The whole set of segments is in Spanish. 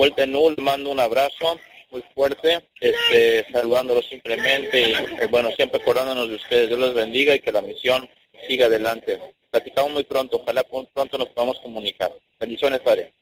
vuelta en Null, mando un abrazo muy fuerte, este, saludándolos simplemente y eh, bueno, siempre acordándonos de ustedes. Dios los bendiga y que la misión siga adelante. Platicamos muy pronto, ojalá pronto nos podamos comunicar. Bendiciones, Padre.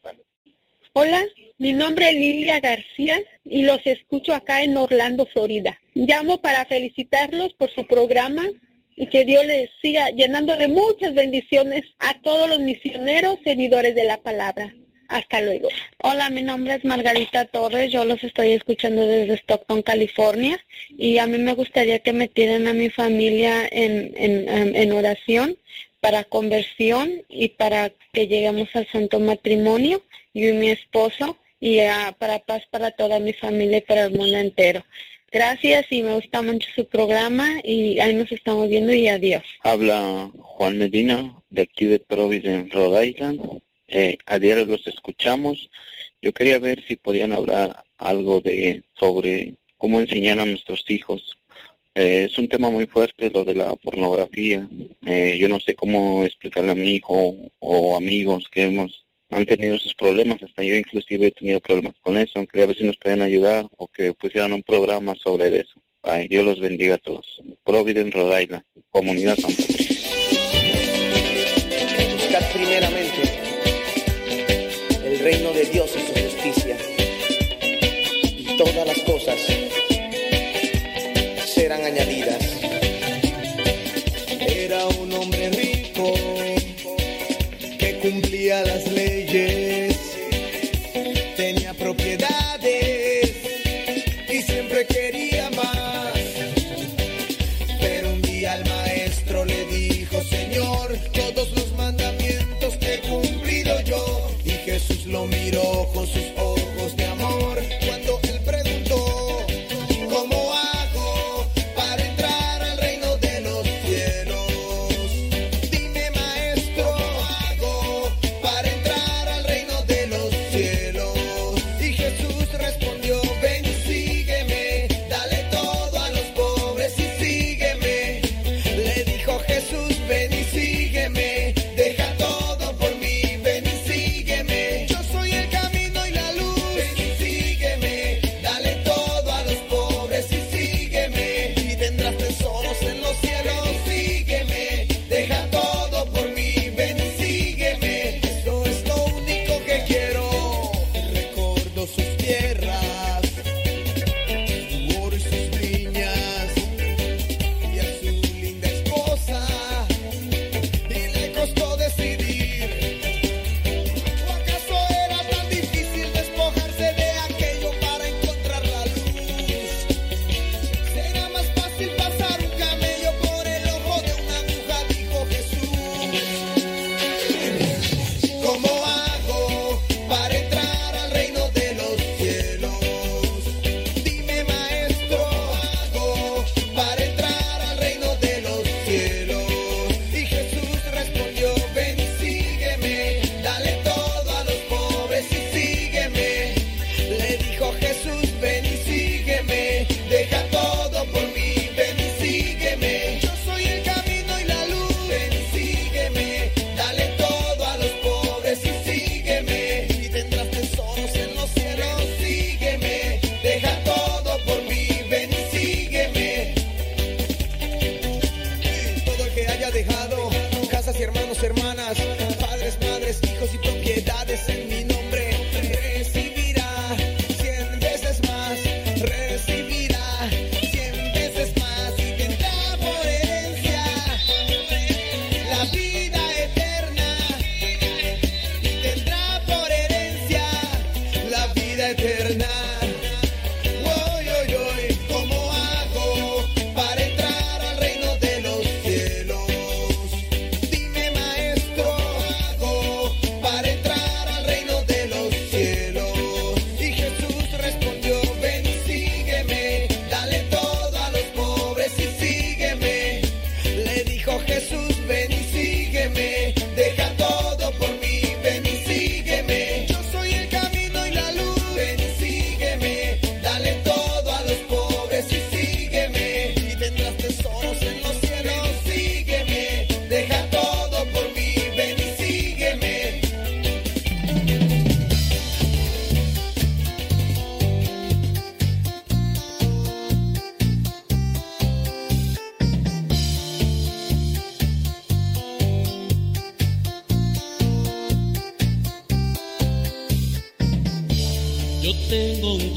Hola, mi nombre es Lilia García y los escucho acá en Orlando, Florida. Llamo para felicitarlos por su programa y que Dios les siga llenando de muchas bendiciones a todos los misioneros seguidores de la palabra. Hasta luego. Hola, mi nombre es Margarita Torres. Yo los estoy escuchando desde Stockton, California. Y a mí me gustaría que metieran a mi familia en, en, en oración para conversión y para que lleguemos al santo matrimonio, yo y mi esposo, y para paz para toda mi familia y para el mundo entero. Gracias y me gusta mucho su programa y ahí nos estamos viendo y adiós. Habla Juan Medina de aquí de Providence, Rhode Island. Eh, a diario los escuchamos. Yo quería ver si podían hablar algo de sobre cómo enseñar a nuestros hijos. Eh, es un tema muy fuerte lo de la pornografía. Eh, yo no sé cómo explicarle a mi hijo o amigos que hemos han tenido esos problemas. Hasta yo inclusive he tenido problemas con eso. Quería ver si nos pueden ayudar o que pusieran un programa sobre eso. Ay, Dios los bendiga a todos. Providence, Rhode Island, Comunidad San primeramente todas las cosas serán añadidas.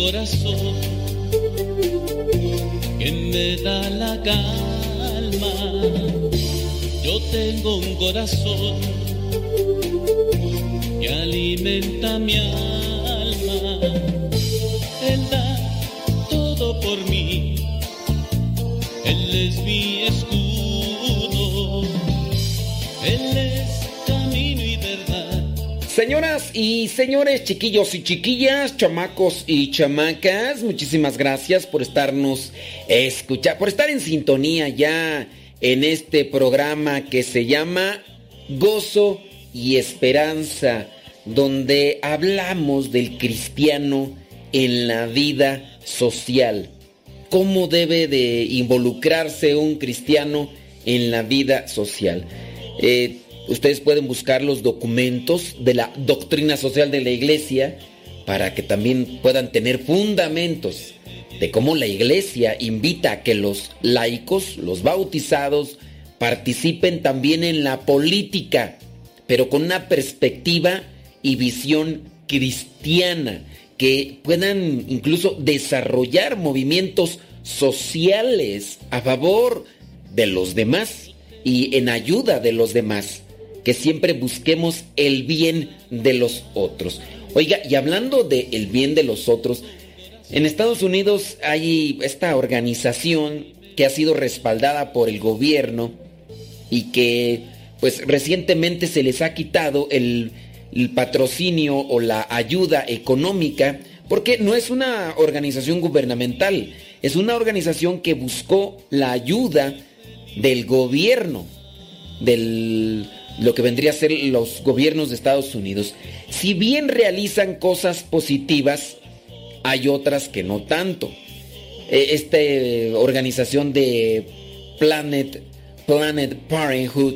corazón que me da la calma. Yo tengo un corazón que alimenta mi alma. Él da todo por mí. Él es mi señores, chiquillos y chiquillas, chamacos y chamacas, muchísimas gracias por estarnos escuchando, por estar en sintonía ya en este programa que se llama Gozo y Esperanza, donde hablamos del cristiano en la vida social. ¿Cómo debe de involucrarse un cristiano en la vida social? Eh, Ustedes pueden buscar los documentos de la doctrina social de la iglesia para que también puedan tener fundamentos de cómo la iglesia invita a que los laicos, los bautizados, participen también en la política, pero con una perspectiva y visión cristiana, que puedan incluso desarrollar movimientos sociales a favor de los demás y en ayuda de los demás que siempre busquemos el bien de los otros. Oiga, y hablando del el bien de los otros, en Estados Unidos hay esta organización que ha sido respaldada por el gobierno y que pues recientemente se les ha quitado el, el patrocinio o la ayuda económica porque no es una organización gubernamental, es una organización que buscó la ayuda del gobierno, del lo que vendría a ser los gobiernos de Estados Unidos, si bien realizan cosas positivas, hay otras que no tanto. E, esta organización de Planet, Planet Parenthood,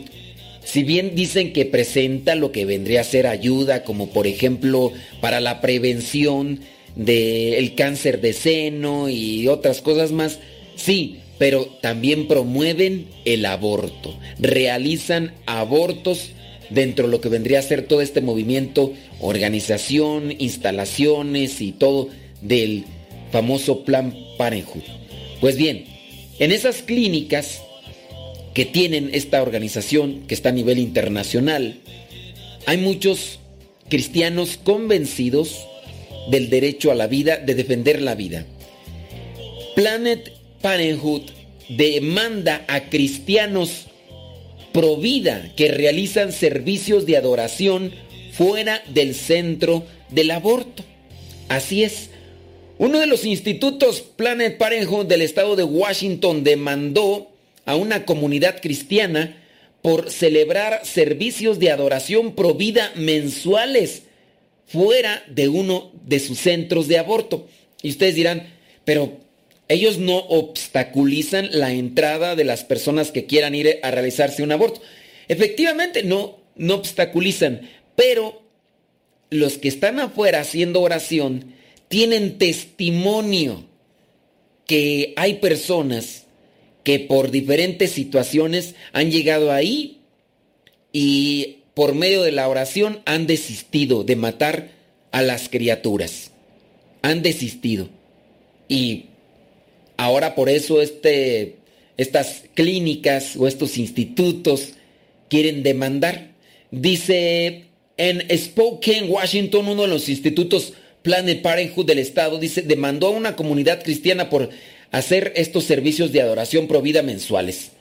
si bien dicen que presenta lo que vendría a ser ayuda, como por ejemplo para la prevención del cáncer de seno y otras cosas más, sí, pero también promueven el aborto, realizan abortos dentro de lo que vendría a ser todo este movimiento, organización, instalaciones y todo del famoso Plan Parenthood. Pues bien, en esas clínicas que tienen esta organización, que está a nivel internacional, hay muchos cristianos convencidos del derecho a la vida, de defender la vida. Planet Demanda a cristianos pro vida que realizan servicios de adoración fuera del centro del aborto. Así es. Uno de los institutos Planet Parenthood del estado de Washington demandó a una comunidad cristiana por celebrar servicios de adoración pro vida mensuales fuera de uno de sus centros de aborto. Y ustedes dirán, pero ellos no obstaculizan la entrada de las personas que quieran ir a realizarse un aborto. Efectivamente, no, no obstaculizan, pero los que están afuera haciendo oración tienen testimonio que hay personas que por diferentes situaciones han llegado ahí y por medio de la oración han desistido de matar a las criaturas. Han desistido. Y Ahora por eso este, estas clínicas o estos institutos quieren demandar. Dice en Spokane, Washington, uno de los institutos Planet Parenthood del Estado, dice, demandó a una comunidad cristiana por hacer estos servicios de adoración provida mensuales.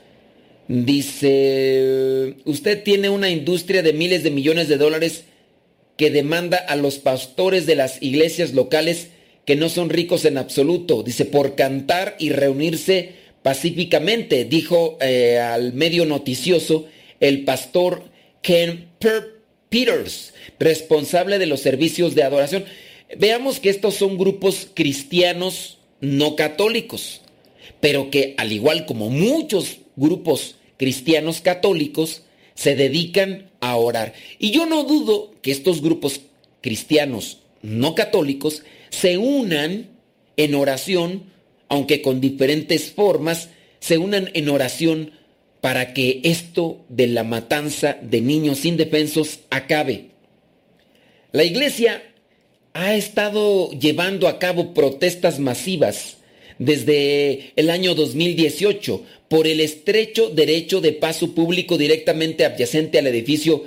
Dice, usted tiene una industria de miles de millones de dólares que demanda a los pastores de las iglesias locales que no son ricos en absoluto, dice, por cantar y reunirse pacíficamente, dijo eh, al medio noticioso el pastor Ken Peters, responsable de los servicios de adoración. Veamos que estos son grupos cristianos no católicos, pero que al igual como muchos grupos cristianos católicos, se dedican a orar. Y yo no dudo que estos grupos cristianos no católicos se unan en oración, aunque con diferentes formas, se unan en oración para que esto de la matanza de niños indefensos acabe. La iglesia ha estado llevando a cabo protestas masivas desde el año 2018 por el estrecho derecho de paso público directamente adyacente al edificio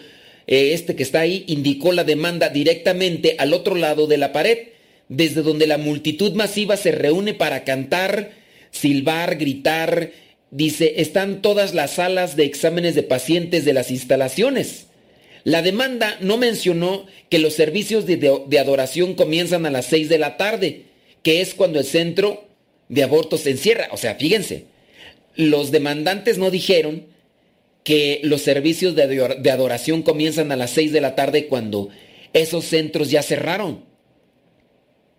eh, este que está ahí, indicó la demanda directamente al otro lado de la pared, desde donde la multitud masiva se reúne para cantar, silbar, gritar. Dice, están todas las salas de exámenes de pacientes de las instalaciones. La demanda no mencionó que los servicios de, adoración comienzan a las 6 de la tarde, que es cuando el centro de abortos se encierra. O sea, fíjense, los demandantes no dijeron que los servicios de adoración comienzan a las 6 de la tarde cuando esos centros ya cerraron.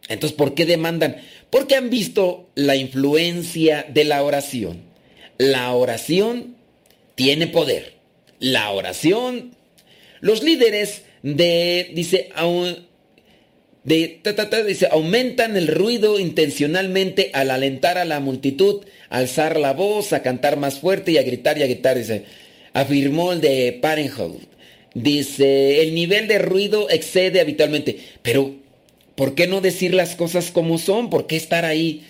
Entonces, ¿por qué demandan? Porque han visto la influencia de la oración. La oración tiene poder. La oración, los líderes de, dice, dice, aumentan el ruido intencionalmente al alentar a la multitud, alzar la voz, a cantar más fuerte y a gritar y a gritar, dice, afirmó el de Parenthood. Dice, el nivel de ruido excede habitualmente, pero ¿por qué no decir las cosas como son? ¿Por qué estar ahí?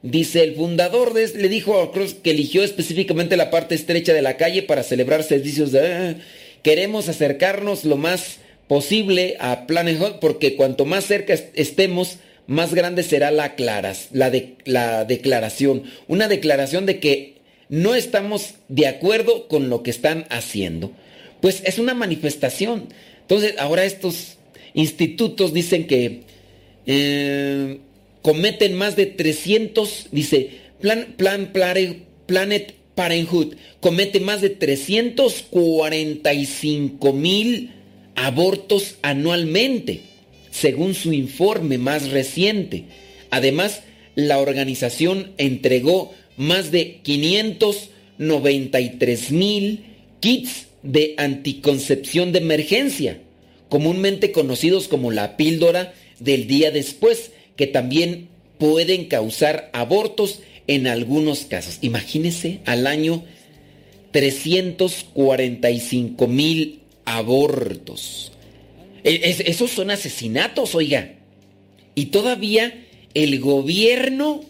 Dice, el fundador de, le dijo a Cruz que eligió específicamente la parte estrecha de la calle para celebrar servicios de... Ah, queremos acercarnos lo más posible a Planet porque cuanto más cerca estemos, más grande será la, la, de, la declaración. Una declaración de que no estamos de acuerdo con lo que están haciendo. Pues es una manifestación. Entonces, ahora estos institutos dicen que eh, cometen más de 300, dice, Plan, Plan, Planet Parenthood comete más de 345 mil abortos anualmente, según su informe más reciente. Además, la organización entregó más de 593 mil kits de anticoncepción de emergencia, comúnmente conocidos como la píldora del día después, que también pueden causar abortos en algunos casos. Imagínense al año 345 mil abortos. E, esos son asesinatos, oiga. Y todavía el gobierno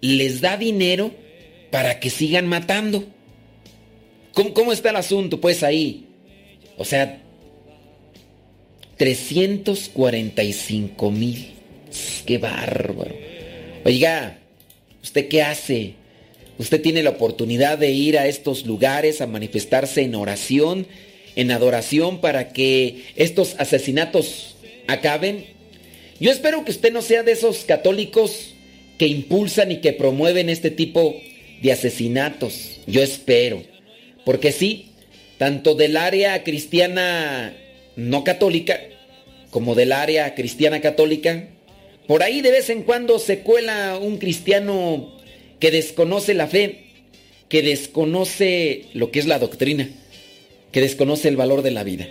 les da dinero para que sigan matando. ¿Cómo, está el asunto? Pues ahí. O sea, 345 mil. Qué bárbaro. Oiga, ¿usted qué hace? Usted tiene la oportunidad de ir a estos lugares a manifestarse en oración en adoración para que estos asesinatos acaben? Yo espero que usted no sea de esos católicos que impulsan y que promueven este tipo de asesinatos. Yo espero. Porque sí, tanto del área cristiana no católica como del área cristiana católica, por ahí de vez en cuando se cuela un cristiano que desconoce la fe, que desconoce lo que es la doctrina que desconoce el valor de la vida.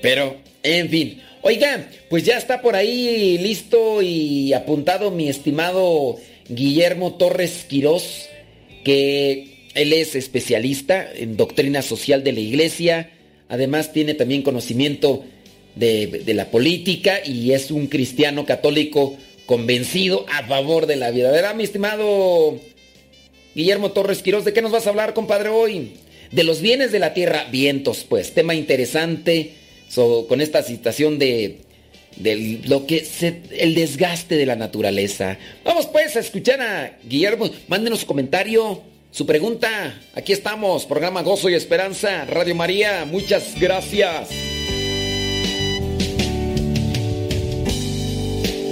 Pero, en fin. Oiga, pues ya está por ahí listo y apuntado mi estimado Guillermo Torres Quirós, que él es especialista en doctrina social de la iglesia, además tiene también conocimiento de, la política y es un cristiano católico convencido a favor de la vida. ¿Verdad, mi estimado Guillermo Torres Quirós? ¿De qué nos vas a hablar, compadre, hoy? de los bienes de la tierra, vientos, pues, tema interesante con esta situación de de lo que se, el desgaste de la naturaleza. Vamos pues a escuchar a Guillermo. Mándenos su comentario, su pregunta. Aquí estamos, programa Gozo y Esperanza, Radio María. Muchas gracias.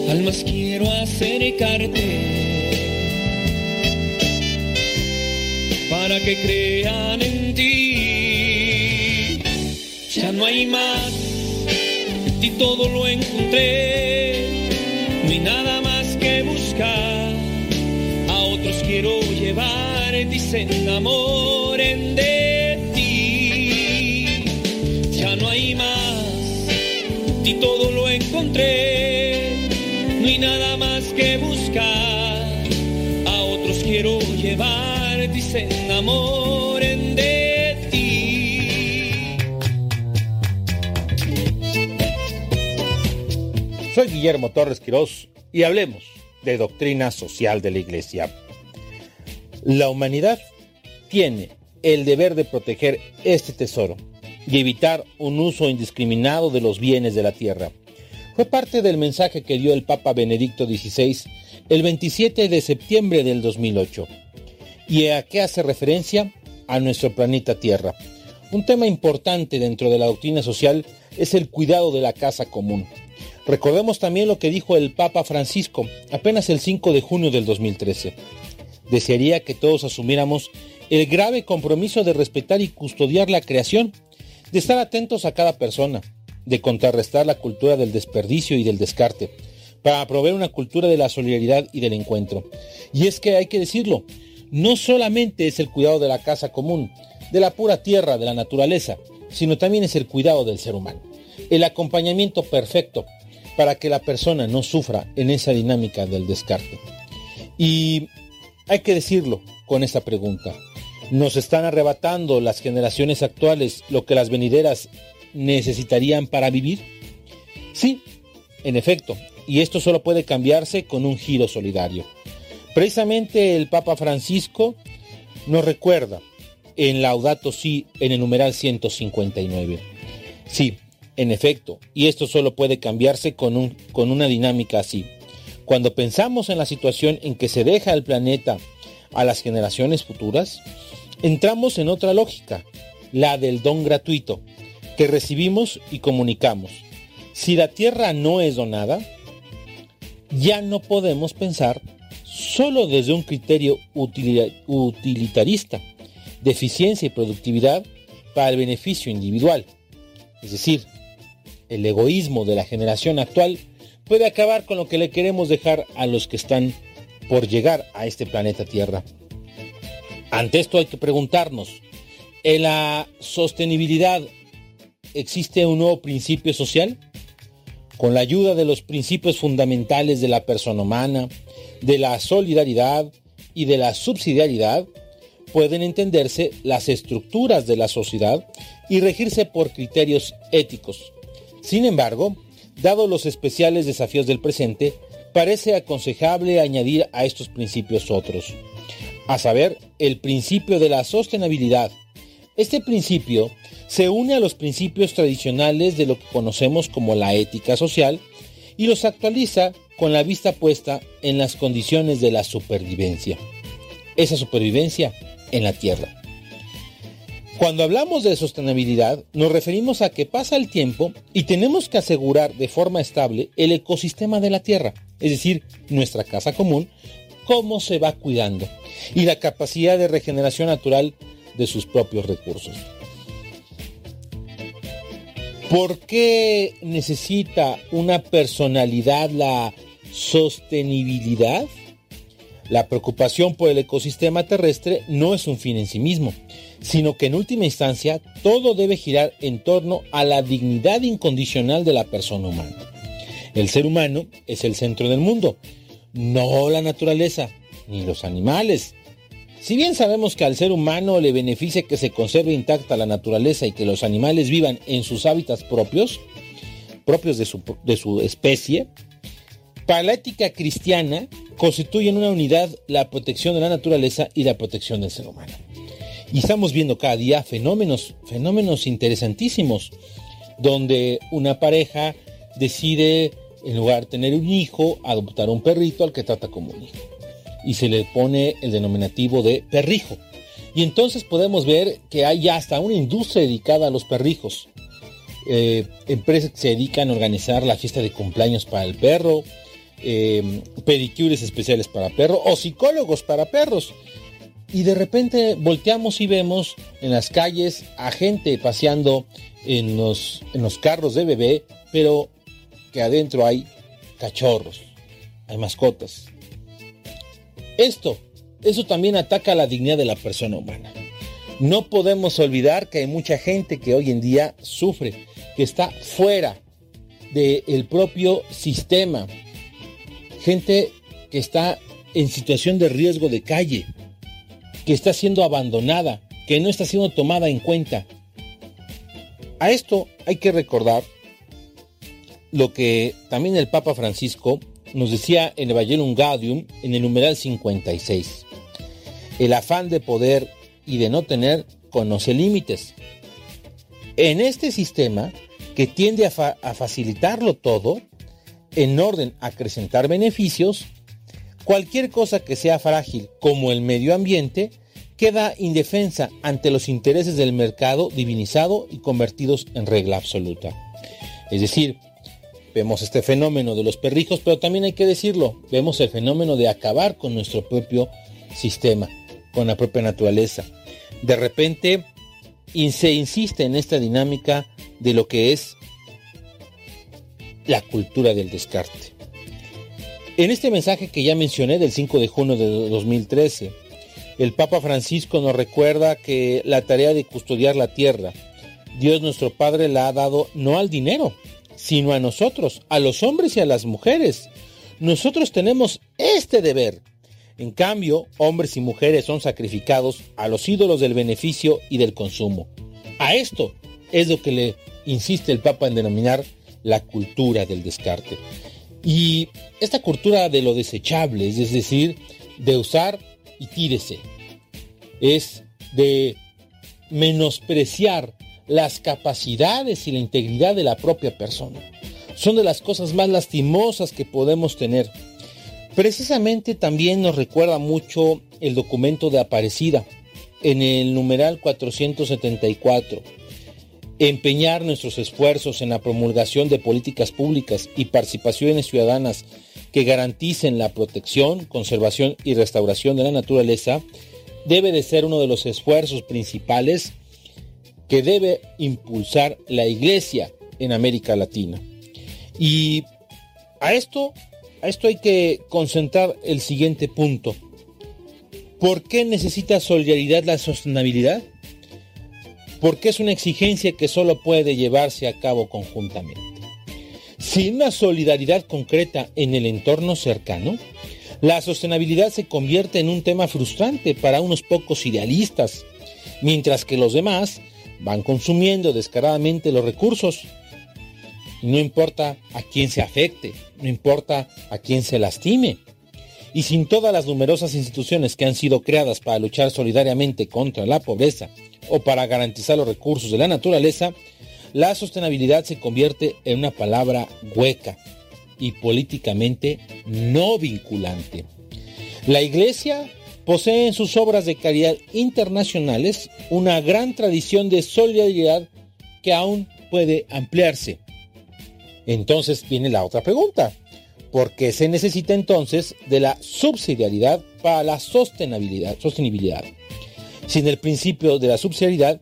Almas quiero acercarte para que crean en ti. Ya no hay más ti todo lo encontré, no hay nada más que buscar. Otros quiero llevar, dicen enamoren de ti. Ya no hay más, ti todo lo encontré, no hay nada más que buscar. A otros quiero llevar, dicen enamoren de ti. Soy Guillermo Torres Quirós y hablemos de doctrina social de la Iglesia. La humanidad tiene el deber de proteger este tesoro y evitar un uso indiscriminado de los bienes de la tierra. Fue parte del mensaje que dio el Papa Benedicto XVI el 27 de septiembre del 2008. ¿Y a qué hace referencia? A nuestro planeta Tierra. Un tema importante dentro de la doctrina social es el cuidado de la casa común, Recordemos también lo que dijo el Papa Francisco apenas el 5 de junio del 2013. Desearía que todos asumiéramos el grave compromiso de respetar y custodiar la creación, de estar atentos a cada persona, de contrarrestar la cultura del desperdicio y del descarte, para proveer una cultura de la solidaridad y del encuentro. Y es que hay que decirlo, no solamente es el cuidado de la casa común, de la pura tierra, de la naturaleza, sino también es el cuidado del ser humano. El acompañamiento perfecto para que la persona no sufra en esa dinámica del descarte. Y hay que decirlo con esta pregunta. ¿Nos están arrebatando las generaciones actuales lo que las venideras necesitarían para vivir? Sí, en efecto, y esto solo puede cambiarse con un giro solidario. Precisamente el Papa Francisco nos recuerda en Laudato Si en el numeral 159. Sí, en efecto, y esto solo puede cambiarse con, un, con una dinámica así. Cuando pensamos en la situación en que se deja el planeta a las generaciones futuras, entramos en otra lógica, la del don gratuito, que recibimos y comunicamos. Si la tierra no es donada, ya no podemos pensar solo desde un criterio utilitarista de eficiencia y productividad para el beneficio individual. Es decir, el egoísmo de la generación actual puede acabar con lo que le queremos dejar a los que están por llegar a este planeta Tierra. Ante esto hay que preguntarnos, ¿en la sostenibilidad existe un nuevo principio social? Con la ayuda de los principios fundamentales de la persona humana, de la solidaridad y de la subsidiariedad, pueden entenderse las estructuras de la sociedad y regirse por criterios éticos sin embargo, dado los especiales desafíos del presente, parece aconsejable añadir a estos principios otros, a saber, el principio de la sostenibilidad. Este principio se une a los principios tradicionales de lo que conocemos como la ética social y los actualiza con la vista puesta en las condiciones de la supervivencia. Esa supervivencia en la Tierra. Cuando hablamos de sostenibilidad, nos referimos a que pasa el tiempo y tenemos que asegurar de forma estable el ecosistema de la Tierra, es decir, nuestra casa común, cómo se va cuidando y la capacidad de regeneración natural de sus propios recursos. ¿Por qué necesita una personalidad la sostenibilidad? La preocupación por el ecosistema terrestre no es un fin en sí mismo, sino que en última instancia todo debe girar en torno a la dignidad incondicional de la persona humana. El ser humano es el centro del mundo, no la naturaleza, ni los animales. Si bien sabemos que al ser humano le beneficia que se conserve intacta la naturaleza y que los animales vivan en sus hábitats propios, propios de su, especie, para la ética cristiana constituyen una unidad la protección de la naturaleza y la protección del ser humano. Y estamos viendo cada día fenómenos, fenómenos interesantísimos, donde una pareja decide, en lugar de tener un hijo, adoptar un perrito al que trata como un hijo. Y se le pone el denominativo de perrijo. Y entonces podemos ver que hay hasta una industria dedicada a los perrijos. Eh, empresas que se dedican a organizar la fiesta de cumpleaños para el perro, eh, pedicures especiales para perros o psicólogos para perros. Y de repente volteamos y vemos en las calles a gente paseando en los, en los carros de bebé, pero que adentro hay cachorros, hay mascotas. Esto, eso también ataca la dignidad de la persona humana. No podemos olvidar que hay mucha gente que hoy en día sufre, que está fuera del propio sistema. Gente que está en situación de riesgo de calle, que está siendo abandonada, que no está siendo tomada en cuenta. A esto hay que recordar lo que también el Papa Francisco nos decía en Evangelium Gaudium en el numeral 56. El afán de poder y de no tener conoce límites. En este sistema que tiende a, a facilitarlo todo, en orden a acrecentar beneficios, cualquier cosa que sea frágil como el medio ambiente queda indefensa ante los intereses del mercado divinizado y convertidos en regla absoluta. Es decir, vemos este fenómeno de los perrijos, pero también hay que decirlo, vemos el fenómeno de acabar con nuestro propio sistema, con la propia naturaleza. De repente se insiste en esta dinámica de lo que es la cultura del descarte. En este mensaje que ya mencioné del 5 de junio de 2013, el Papa Francisco nos recuerda que la tarea de custodiar la tierra, Dios nuestro Padre la ha dado no al dinero, sino a nosotros, a los hombres y a las mujeres. Nosotros tenemos este deber. En cambio, hombres y mujeres son sacrificados a los ídolos del beneficio y del consumo. A esto es lo que le insiste el Papa en denominar la cultura del descarte. Y esta cultura de lo desechable, es decir, de usar y tírese, es de menospreciar las capacidades y la integridad de la propia persona. Son de las cosas más lastimosas que podemos tener. Precisamente también nos recuerda mucho el documento de Aparecida en el numeral 474 empeñar nuestros esfuerzos en la promulgación de políticas públicas y participaciones ciudadanas que garanticen la protección, conservación y restauración de la naturaleza debe de ser uno de los esfuerzos principales que debe impulsar la Iglesia en América Latina. Y a esto, a esto hay que concentrar el siguiente punto. ¿Por qué necesita solidaridad la sostenibilidad? Porque es una exigencia que solo puede llevarse a cabo conjuntamente. Sin una solidaridad concreta en el entorno cercano, la sostenibilidad se convierte en un tema frustrante para unos pocos idealistas, mientras que los demás van consumiendo descaradamente los recursos. no importa a quién se afecte, no importa a quién se lastime. Y sin todas las numerosas instituciones que han sido creadas para luchar solidariamente contra la pobreza o para garantizar los recursos de la naturaleza, la sostenibilidad se convierte en una palabra hueca y políticamente no vinculante. La Iglesia posee en sus obras de caridad internacionales una gran tradición de solidaridad que aún puede ampliarse. Entonces viene la otra pregunta. ¿Por qué se necesita entonces de la subsidiariedad para la sostenibilidad? sostenibilidad? Sin el principio de la subsidiariedad,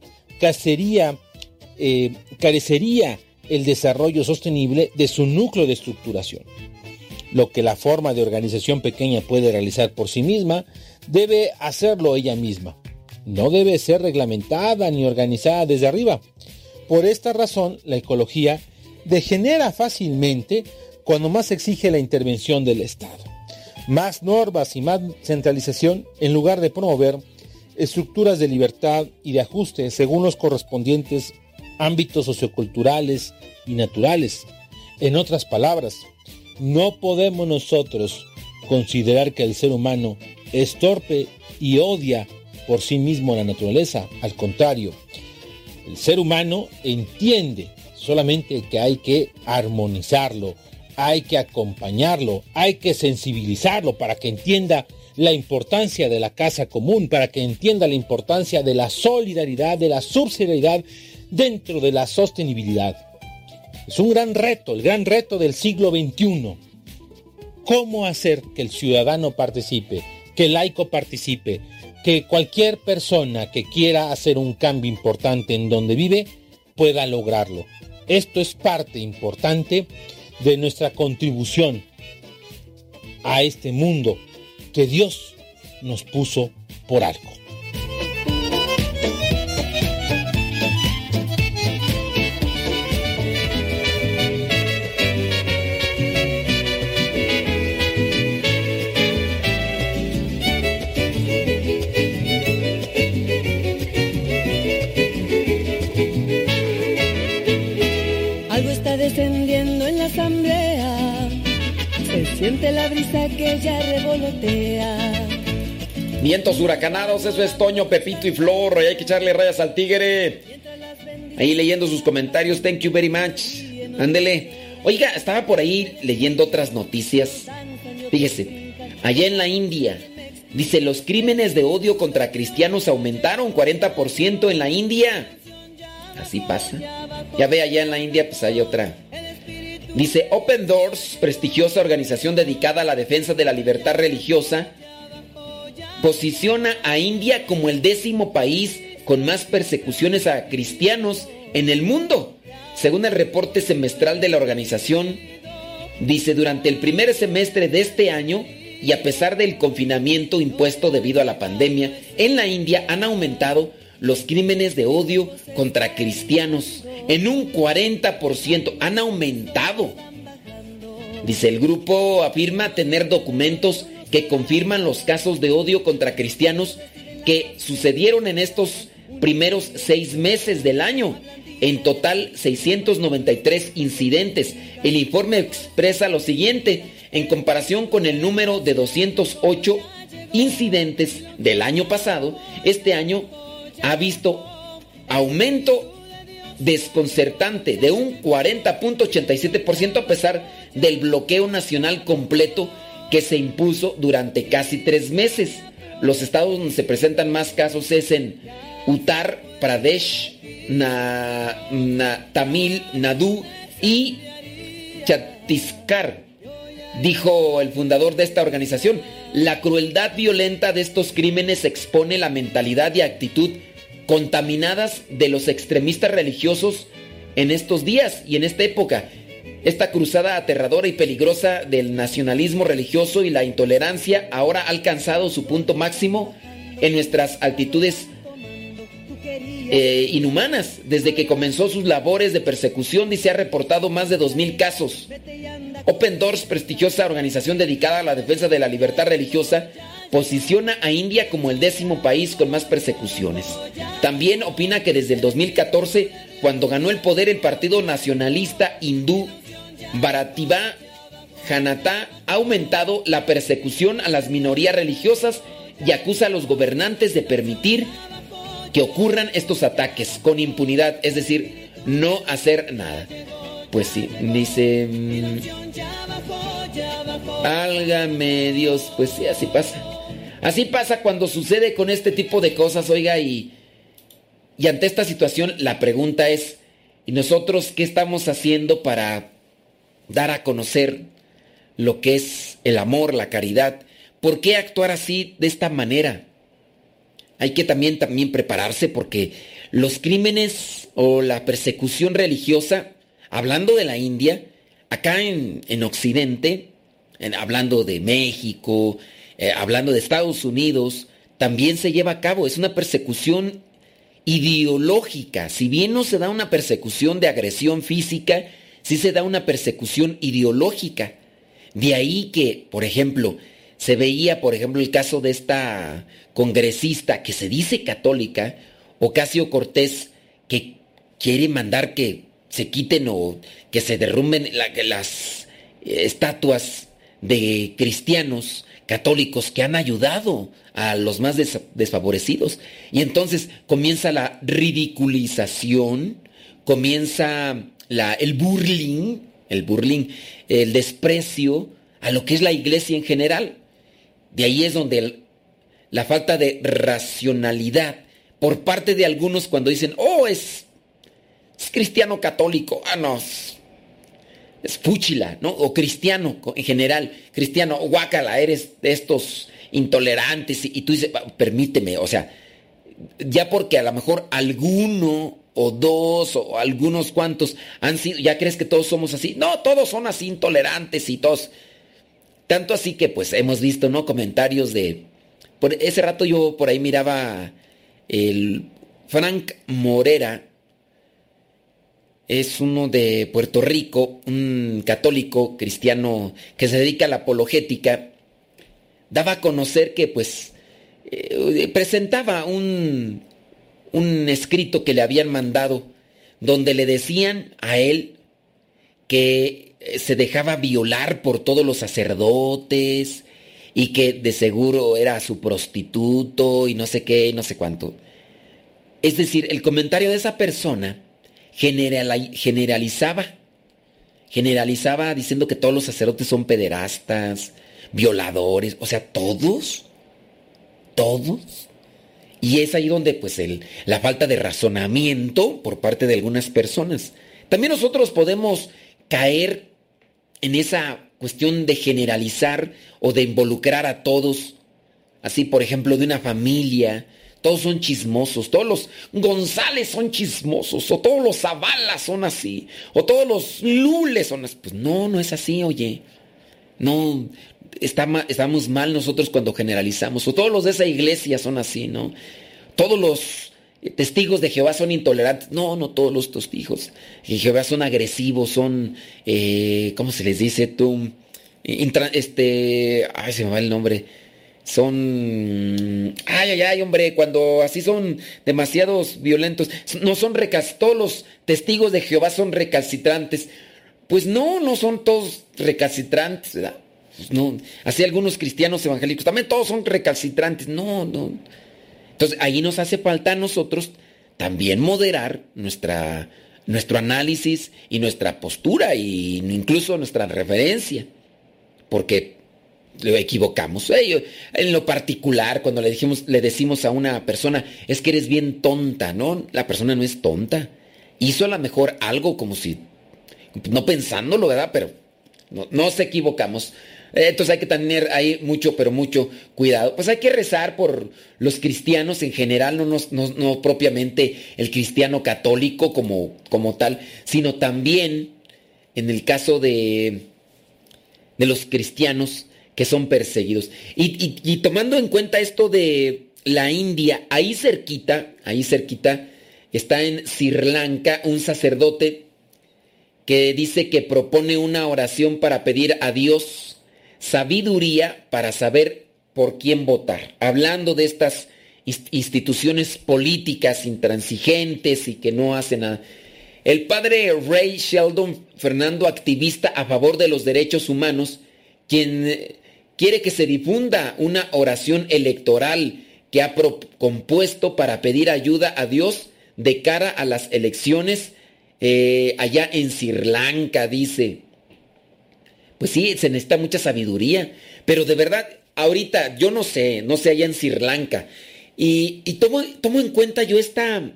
eh, carecería el desarrollo sostenible de su núcleo de estructuración. Lo que la forma de organización pequeña puede realizar por sí misma, debe hacerlo ella misma. No debe ser reglamentada ni organizada desde arriba. Por esta razón, la ecología degenera fácilmente cuando más exige la intervención del Estado. Más normas y más centralización en lugar de promover estructuras de libertad y de ajuste según los correspondientes ámbitos socioculturales y naturales. En otras palabras, no podemos nosotros considerar que el ser humano es torpe y odia por sí mismo la naturaleza. Al contrario, el ser humano entiende solamente que hay que armonizarlo, hay que acompañarlo, hay que sensibilizarlo para que entienda la importancia de la casa común, para que entienda la importancia de la solidaridad, de la subsidiariedad dentro de la sostenibilidad. Es un gran reto, el gran reto del siglo XXI. ¿Cómo hacer que el ciudadano participe, que el laico participe, que cualquier persona que quiera hacer un cambio importante en donde vive pueda lograrlo? Esto es parte importante de nuestra contribución a este mundo que Dios nos puso por algo. Vientos huracanados, eso es Toño, Pepito y Flor. Hay que echarle rayas al tigre. Ahí leyendo sus comentarios. Thank you very much. Ándele. Oiga, estaba por ahí leyendo otras noticias. Fíjese, allá en la India. Dice, los crímenes de odio contra cristianos aumentaron 40% en la India. Así pasa. Ya ve allá en la India, pues hay otra. Dice, Open Doors, prestigiosa organización dedicada a la defensa de la libertad religiosa, posiciona a India como el décimo país con más persecuciones a cristianos en el mundo. Según el reporte semestral de la organización, dice, durante el primer semestre de este año, y a pesar del confinamiento impuesto debido a la pandemia, en la India han aumentado los crímenes de odio contra cristianos en un 40%. Han aumentado. Dice, el grupo afirma tener documentos que confirman los casos de odio contra cristianos que sucedieron en estos primeros seis meses del año. En total, 693 incidentes. El informe expresa lo siguiente, en comparación con el número de 208 incidentes del año pasado, este año ha visto aumento desconcertante de un 40.87% a pesar del bloqueo nacional completo que se impuso durante casi tres meses. Los estados donde se presentan más casos es en Uttar Pradesh, Tamil Nadu y Chhattisgarh. Dijo el fundador de esta organización, la crueldad violenta de estos crímenes expone la mentalidad y actitud contaminadas de los extremistas religiosos en estos días y en esta época. Esta cruzada aterradora y peligrosa del nacionalismo religioso y la intolerancia ahora ha alcanzado su punto máximo en nuestras altitudes eh, inhumanas. Desde que comenzó sus labores de persecución se ha reportado más de 2.000 casos. Open Doors, prestigiosa organización dedicada a la defensa de la libertad religiosa, posiciona a India como el décimo país con más persecuciones. También opina que desde el 2014, cuando ganó el poder el partido nacionalista hindú Bharatiya Janata, ha aumentado la persecución a las minorías religiosas y acusa a los gobernantes de permitir que ocurran estos ataques con impunidad, es decir, no hacer nada. Pues sí, dice... mm, Álgame Dios, pues sí, así pasa. Así pasa cuando sucede con este tipo de cosas, oiga, y, y ante esta situación la pregunta es, ¿y nosotros qué estamos haciendo para dar a conocer lo que es el amor, la caridad? ¿Por qué actuar así, de esta manera? Hay que también, también prepararse porque los crímenes o la persecución religiosa, hablando de la India, acá en, en Occidente, en- hablando de México, eh, hablando de Estados Unidos, también se lleva a cabo. Es una persecución ideológica. Si bien no se da una persecución de agresión física, sí se da una persecución ideológica. De ahí que, por ejemplo, se veía, por ejemplo, el caso de esta congresista que se dice católica, Ocasio Cortés, que quiere mandar que se quiten o que se derrumben las estatuas de cristianos católicos que han ayudado a los más des- desfavorecidos. Y entonces comienza la ridiculización, comienza el burling, el burling, el desprecio a lo que es la iglesia en general. De ahí es donde la falta de racionalidad por parte de algunos cuando dicen, oh, es, cristiano católico, ah, no, es, fúchila, ¿no? O cristiano en general, cristiano, guácala, eres de estos intolerantes y, y tú dices, permíteme, o sea, ya porque a lo mejor alguno o dos o algunos cuantos han sido, ya crees que todos somos así. No, todos son así intolerantes y todos. Tanto así que pues hemos visto, ¿no? Comentarios de... Por ese rato yo por ahí miraba el Frank Morera. Es uno de Puerto Rico, un católico cristiano que se dedica a la apologética. Daba a conocer que pues eh, presentaba un, un escrito que le habían mandado donde le decían a él que eh, se dejaba violar por todos los sacerdotes y que de seguro era su prostituto y no sé qué, no sé cuánto. Es decir, el comentario de esa persona generalizaba, generalizaba diciendo que todos los sacerdotes son pederastas, violadores, o sea, todos todos. Y es ahí donde pues el, la falta de razonamiento por parte de algunas personas. También nosotros podemos caer en esa cuestión de generalizar o de involucrar a todos. Así, por ejemplo, de una familia. Todos son chismosos, todos los González son chismosos, o todos los Zabalas son así, o todos los Lules son así. Pues no, no es así, oye. No, estamos mal nosotros cuando generalizamos, o todos los de esa iglesia son así, ¿no? Todos los testigos de Jehová son intolerantes. No, no todos los testigos de Jehová son agresivos, son, eh, ¿cómo se les dice tú? este, ay, se me va el nombre. Son, ay, ay, ay, hombre, cuando así son demasiados violentos, no son recalcitrantes, todos los testigos de Jehová son recalcitrantes. Pues no, no son todos recalcitrantes, ¿verdad? Pues no, así algunos cristianos evangélicos, también todos son recalcitrantes. No, no. Entonces ahí nos hace falta a nosotros también moderar nuestra, nuestro análisis y nuestra postura e incluso nuestra referencia. Porque lo equivocamos. En lo particular, cuando le, dijimos, le decimos a una persona, es que eres bien tonta, ¿no? La persona no es tonta. Hizo a lo mejor algo como si, no pensándolo, ¿verdad? Pero no, nos equivocamos. Entonces hay que tener ahí mucho, pero mucho cuidado. Pues hay que rezar por los cristianos en general, no, no, propiamente el cristiano católico como, como tal, sino también en el caso de, de los cristianos que son perseguidos. Y, tomando en cuenta esto de la India, ahí cerquita, ahí cerquita, está en Sri Lanka un sacerdote que dice que propone una oración para pedir a Dios sabiduría para saber por quién votar. Hablando de estas instituciones políticas intransigentes y que no hacen nada. El padre Ray Sheldon Fernando, activista a favor de los derechos humanos, quien eh, quiere que se difunda una oración electoral que ha compuesto para pedir ayuda a Dios de cara a las elecciones eh, allá en Sri Lanka, dice. Pues sí, se necesita mucha sabiduría. Pero de verdad, ahorita, yo no sé, no sé allá en Sri Lanka. Y, tomo, tomo, en cuenta yo esta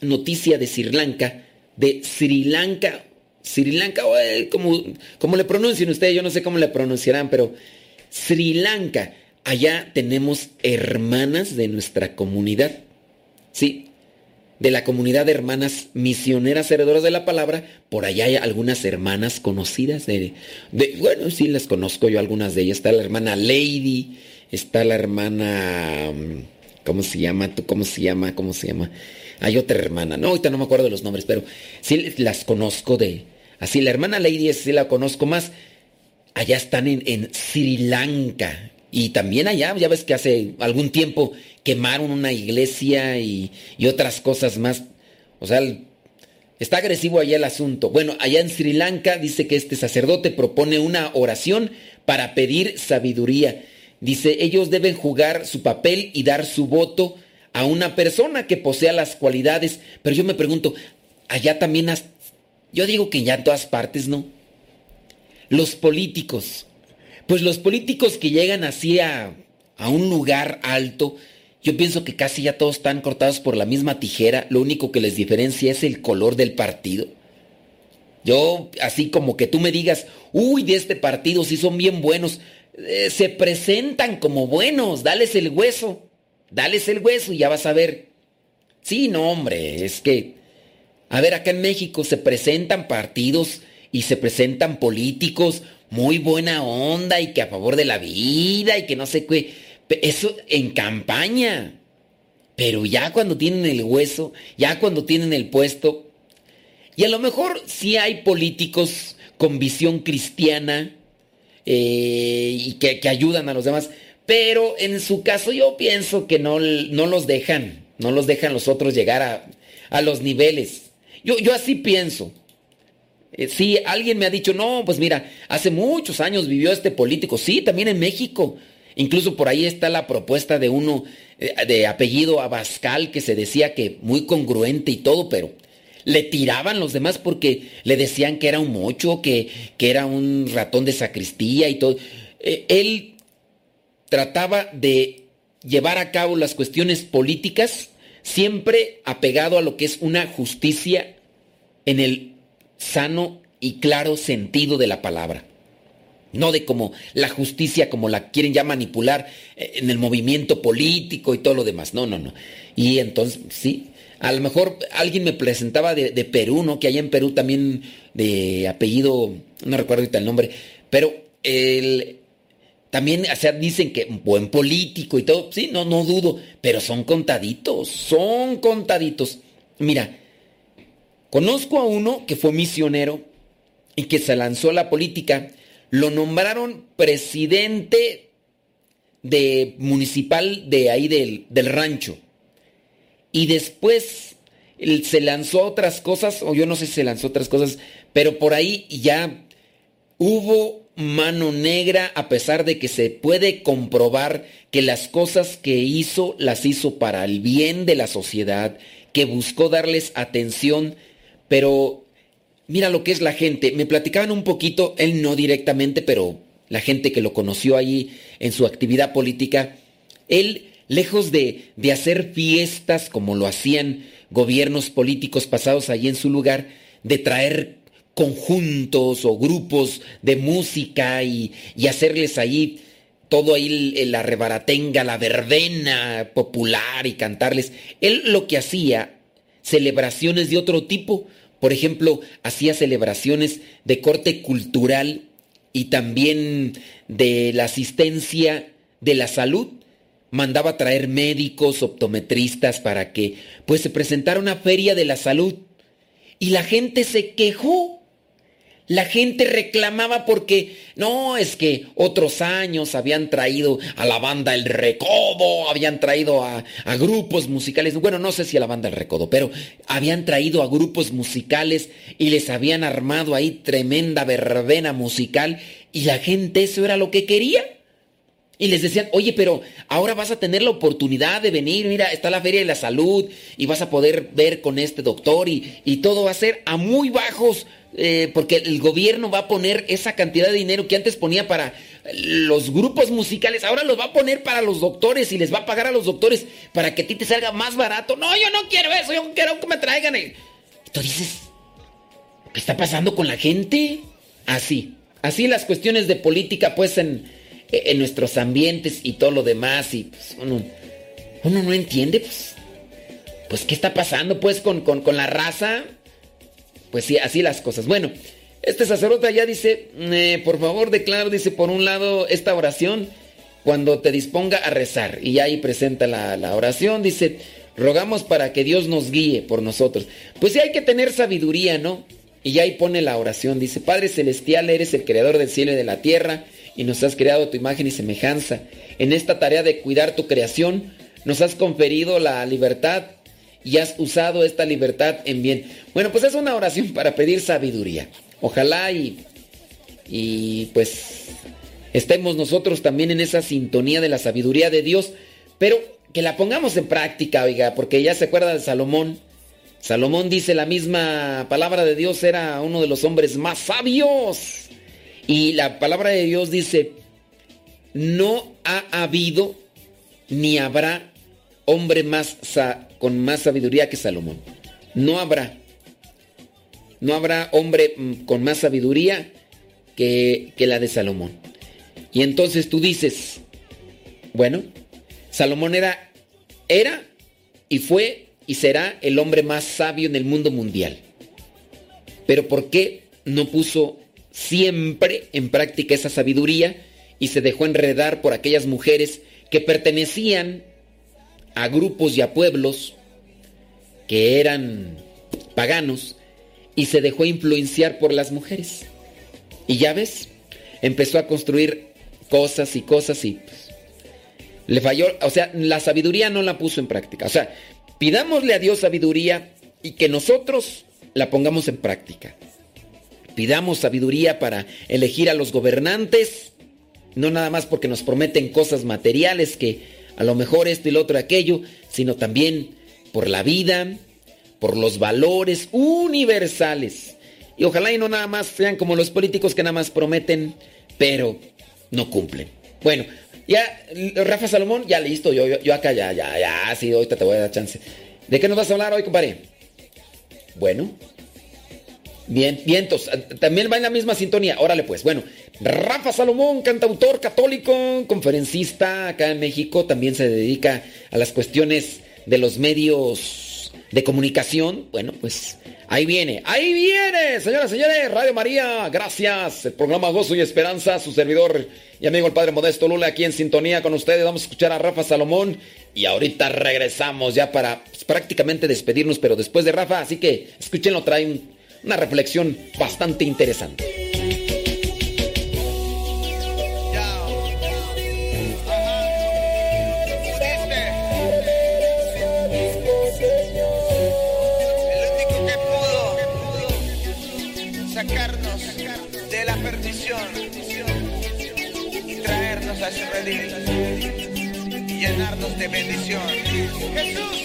noticia de Sri Lanka, de Sri Lanka, Sri Lanka, como, como le pronuncien ustedes, yo no sé cómo le pronunciarán, pero Sri Lanka, allá tenemos hermanas de nuestra comunidad. Sí, de la comunidad de hermanas misioneras heredoras de la palabra, por allá hay algunas hermanas conocidas de, bueno, sí las conozco yo algunas de ellas. Está la hermana Lady, está la hermana mm, ¿cómo se llama? ¿Tú cómo se llama? ¿Cómo se llama? Hay otra hermana. No, ahorita no me acuerdo de los nombres, pero sí las conozco de así la hermana Lady sí la conozco más. Allá están en, en Sri Lanka. Y también allá, ya ves que hace algún tiempo quemaron una iglesia y, otras cosas más. O sea, está agresivo allá el asunto. Bueno, allá en Sri Lanka dice que este sacerdote propone una oración para pedir sabiduría. Dice, ellos deben jugar su papel y dar su voto a una persona que posea las cualidades. Pero yo me pregunto, allá también Yo digo que ya en todas partes no. Los políticos. Pues los políticos que llegan así a, a un lugar alto, yo pienso que casi ya todos están cortados por la misma tijera. Lo único que les diferencia es el color del partido. Yo, así como que tú me digas, uy, de este partido sí son bien buenos. Eh, se presentan como buenos, dales el hueso. Dales el hueso y ya vas a ver. Sí, no, hombre, es que... A ver, acá en México se presentan partidos y se presentan políticos muy buena onda y que a favor de la vida y que no sé qué. Eso en campaña. Pero ya cuando tienen el hueso, ya cuando tienen el puesto, y a lo mejor sí hay políticos con visión cristiana eh, y que, ayudan a los demás, pero en su caso yo pienso que no, no los dejan, no los dejan los otros llegar a, a los niveles. Yo, yo así pienso. Eh, sí, alguien me ha dicho, no, pues mira, hace muchos años vivió este político, sí, también en México. Incluso por ahí está la propuesta de uno eh, de apellido Abascal que se decía que muy congruente y todo, pero le tiraban los demás porque le decían que era un mocho, que, que era un ratón de sacristía y todo. Eh, él trataba de llevar a cabo las cuestiones políticas siempre apegado a lo que es una justicia en el sano y claro sentido de la palabra. No de como la justicia, como la quieren ya manipular eh, en el movimiento político y todo lo demás. No, no, no. Y entonces, sí, a lo mejor alguien me presentaba de, Perú, ¿no? Que allá en Perú también de apellido, no recuerdo ahorita el nombre, pero el, también, o sea, dicen que buen político y todo, sí, no, no dudo, pero son contaditos, son contaditos. Mira, conozco a uno que fue misionero y que se lanzó a la política, lo nombraron presidente de municipal de ahí del, del rancho. Y después se lanzó a otras cosas, o yo no sé si se lanzó a otras cosas, pero por ahí ya hubo mano negra a pesar de que se puede comprobar que las cosas que hizo las hizo para el bien de la sociedad, que buscó darles atención, pero mira lo que es la gente. Me platicaban un poquito, él no directamente, pero la gente que lo conoció ahí en su actividad política, él lejos de, de hacer fiestas como lo hacían gobiernos políticos pasados allí en su lugar, de traer conjuntos o grupos de música y, y hacerles ahí todo ahí la rebaratenga, la verbena popular y cantarles. Él lo que hacía, celebraciones de otro tipo, por ejemplo, hacía celebraciones de corte cultural y también de la asistencia de la salud mandaba traer médicos, optometristas para que pues se presentara una feria de la salud. Y la gente se quejó. La gente reclamaba porque no, es que otros años habían traído a la banda El Recodo, habían traído a, grupos musicales, bueno, no sé si a la banda El Recodo, pero habían traído a grupos musicales y les habían armado ahí tremenda verbena musical y la gente eso era lo que quería. Y les decían, oye, pero ahora vas a tener la oportunidad de venir, mira, está la Feria de la Salud y vas a poder ver con este doctor y todo va a ser a muy bajos, eh, porque el gobierno va a poner esa cantidad de dinero que antes ponía para los grupos musicales, ahora los va a poner para los doctores y les va a pagar a los doctores para que a ti te salga más barato. No, yo no quiero eso, yo quiero que me traigan. Y tú dices, ¿qué está pasando con la gente? Así, así las cuestiones de política pues en en nuestros ambientes y todo lo demás y pues uno, uno no entiende pues, pues qué está pasando pues con, la raza. Pues sí, así las cosas. Bueno, este sacerdote ya dice, eh, por favor declaro, dice por un lado esta oración cuando te disponga a rezar. Y ahí presenta la, oración, dice, rogamos para que Dios nos guíe por nosotros. Pues sí hay que tener sabiduría, ¿no? Y ahí pone la oración, dice, Padre Celestial, eres el creador del cielo y de la tierra y nos has creado tu imagen y semejanza. En esta tarea de cuidar tu creación, nos has conferido la libertad y has usado esta libertad en bien. Bueno, pues es una oración para pedir sabiduría. Ojalá y, y pues estemos nosotros también en esa sintonía de la sabiduría de Dios, pero que la pongamos en práctica, oiga, porque ya se acuerda de Salomón, Salomón dice la misma palabra de Dios era uno de los hombres más sabios. Y la palabra de Dios dice, no ha habido ni habrá hombre más con más sabiduría que Salomón. No habrá. No habrá hombre mm, con más sabiduría que, que la de Salomón. Y entonces tú dices, bueno, Salomón era, era y fue y será el hombre más sabio en el mundo mundial. Pero ¿por qué no puso siempre en práctica esa sabiduría y se dejó enredar por aquellas mujeres que pertenecían a grupos y a pueblos que eran paganos y se dejó influenciar por las mujeres? Y ya ves, empezó a construir cosas y cosas y pues, le falló, o sea, la sabiduría no la puso en práctica. O sea, Pidámosle a Dios sabiduría y que nosotros la pongamos en práctica. Pidamos sabiduría para elegir a los gobernantes, no nada más porque nos prometen cosas materiales que a lo mejor esto y lo otro aquello, sino también por la vida, por los valores universales. Y ojalá y no nada más sean como los políticos que nada más prometen, pero no cumplen. Bueno, ya, Rafa Salomón, ya listo. Yo, yo, acá ya, ya, ya, sí, ahorita te voy a dar chance. ¿De qué nos vas a hablar hoy, compadre? Bueno. Bien, vientos. También va en la misma sintonía. Órale, pues. Bueno, Rafa Salomón, cantautor católico, conferencista acá en México, también se dedica a las cuestiones de los medios de comunicación. Bueno, pues Ahí viene, ahí viene, señoras y señores, Radio María, gracias. El programa Gozo y Esperanza, su servidor y amigo el Padre Modesto Lula, aquí en sintonía con ustedes. Vamos a escuchar a Rafa Salomón y ahorita regresamos ya para pues, prácticamente despedirnos, pero después de Rafa, así que escúchenlo, trae una reflexión bastante interesante. Y llenarnos de bendición. Jesús.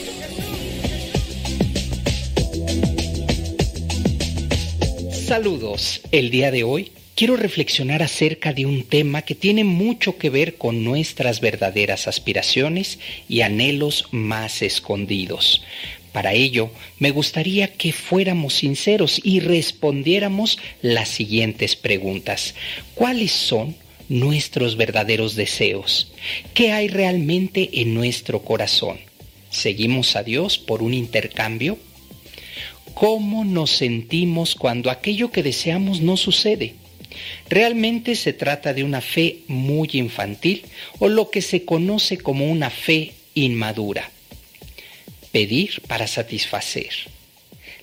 Saludos. El día de hoy quiero reflexionar acerca de un tema que tiene mucho que ver con nuestras verdaderas aspiraciones y anhelos más escondidos. Para ello, me gustaría que fuéramos sinceros y respondiéramos las siguientes preguntas. ¿Cuáles son nuestros verdaderos deseos. ¿Qué hay realmente en nuestro corazón? ¿Seguimos a Dios por un intercambio? ¿Cómo nos sentimos cuando aquello que deseamos no sucede? Realmente se trata de una fe muy infantil o lo que se conoce como una fe inmadura. Pedir para satisfacer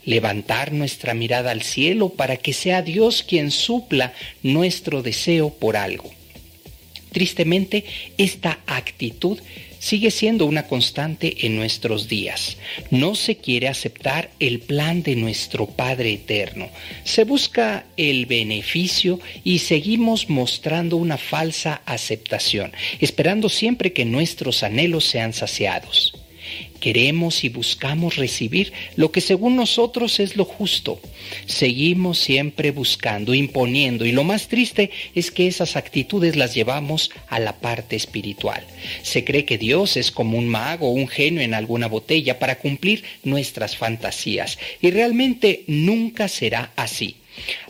levantar nuestra mirada al cielo para que sea Dios quien supla nuestro deseo por algo. Tristemente, esta actitud sigue siendo una constante en nuestros días. No se quiere aceptar el plan de nuestro Padre Eterno. Se busca el beneficio y seguimos mostrando una falsa aceptación, esperando siempre que nuestros anhelos sean saciados. Queremos y buscamos recibir lo que según nosotros es lo justo. Seguimos siempre buscando, imponiendo y lo más triste es que esas actitudes las llevamos a la parte espiritual. Se cree que Dios es como un mago o un genio en alguna botella para cumplir nuestras fantasías y realmente nunca será así.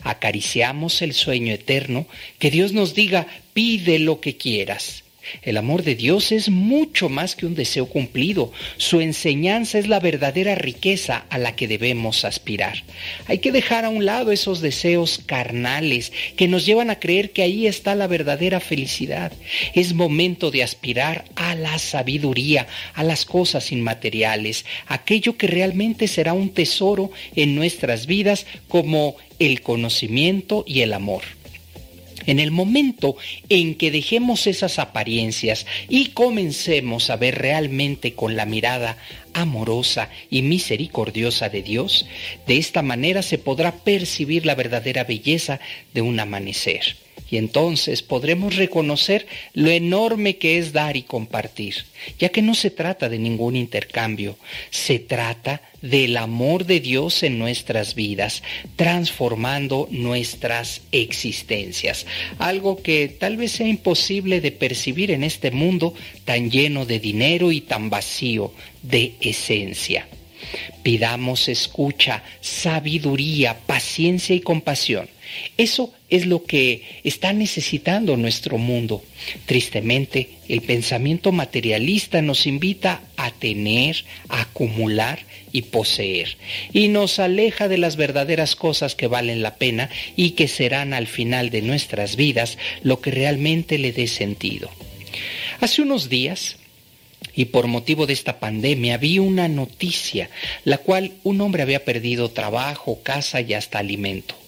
Acariciamos el sueño eterno, que Dios nos diga, pide lo que quieras. El amor de Dios es mucho más que un deseo cumplido. Su enseñanza es la verdadera riqueza a la que debemos aspirar. Hay que dejar a un lado esos deseos carnales que nos llevan a creer que ahí está la verdadera felicidad. Es momento de aspirar a la sabiduría, a las cosas inmateriales, aquello que realmente será un tesoro en nuestras vidas como el conocimiento y el amor. En el momento en que dejemos esas apariencias y comencemos a ver realmente con la mirada amorosa y misericordiosa de Dios, de esta manera se podrá percibir la verdadera belleza de un amanecer. Y entonces podremos reconocer lo enorme que es dar y compartir, ya que no se trata de ningún intercambio, se trata del amor de Dios en nuestras vidas, transformando nuestras existencias, algo que tal vez sea imposible de percibir en este mundo tan lleno de dinero y tan vacío de esencia. Pidamos escucha, sabiduría, paciencia y compasión. Eso es lo que está necesitando nuestro mundo. Tristemente, el pensamiento materialista nos invita a tener, a acumular y poseer, y nos aleja de las verdaderas cosas que valen la pena y que serán al final de nuestras vidas lo que realmente le dé sentido. Hace unos días y por motivo de esta pandemia vi una noticia, la cual un hombre había perdido trabajo, casa y hasta alimento.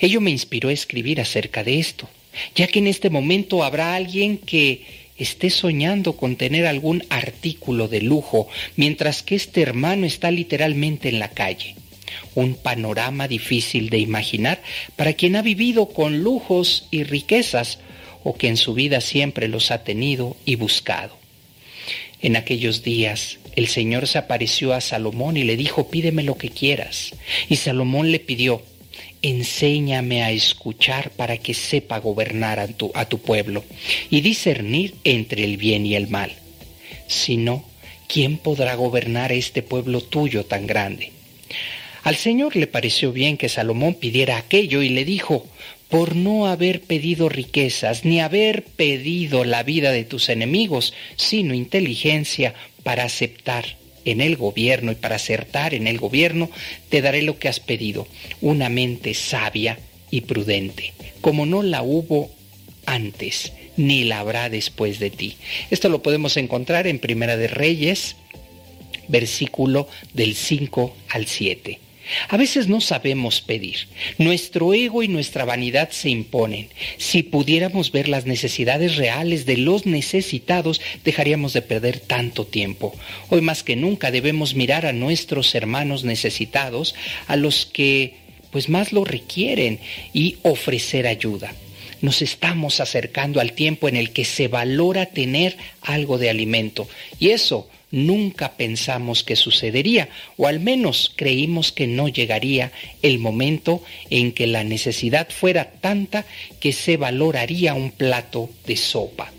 Ello me inspiró a escribir acerca de esto, ya que en este momento habrá alguien que esté soñando con tener algún artículo de lujo, mientras que este hermano está literalmente en la calle. Un panorama difícil de imaginar para quien ha vivido con lujos y riquezas o que en su vida siempre los ha tenido y buscado. En aquellos días el Señor se apareció a Salomón y le dijo, pídeme lo que quieras. Y Salomón le pidió, enséñame a escuchar para que sepa gobernar a tu, pueblo y discernir entre el bien y el mal. Si no, ¿quién podrá gobernar este pueblo tuyo tan grande? Al Señor le pareció bien que Salomón pidiera aquello y le dijo, por no haber pedido riquezas, ni haber pedido la vida de tus enemigos, sino inteligencia para aceptar en el gobierno y para acertar en el gobierno, te daré lo que has pedido, una mente sabia y prudente, como no la hubo antes, ni la habrá después de ti. Esto lo podemos encontrar en Primera de Reyes, versículo del 5 al 7. A veces no sabemos pedir. Nuestro ego y nuestra vanidad se imponen. Si pudiéramos ver las necesidades reales de los necesitados, dejaríamos de perder tanto tiempo. Hoy más que nunca debemos mirar a nuestros hermanos necesitados, a los que pues más lo requieren y ofrecer ayuda nos estamos acercando al tiempo en el que se valora tener algo de alimento. Y eso nunca pensamos que sucedería, o al menos creímos que no llegaría el momento en que la necesidad fuera tanta que se valoraría un plato de sopa.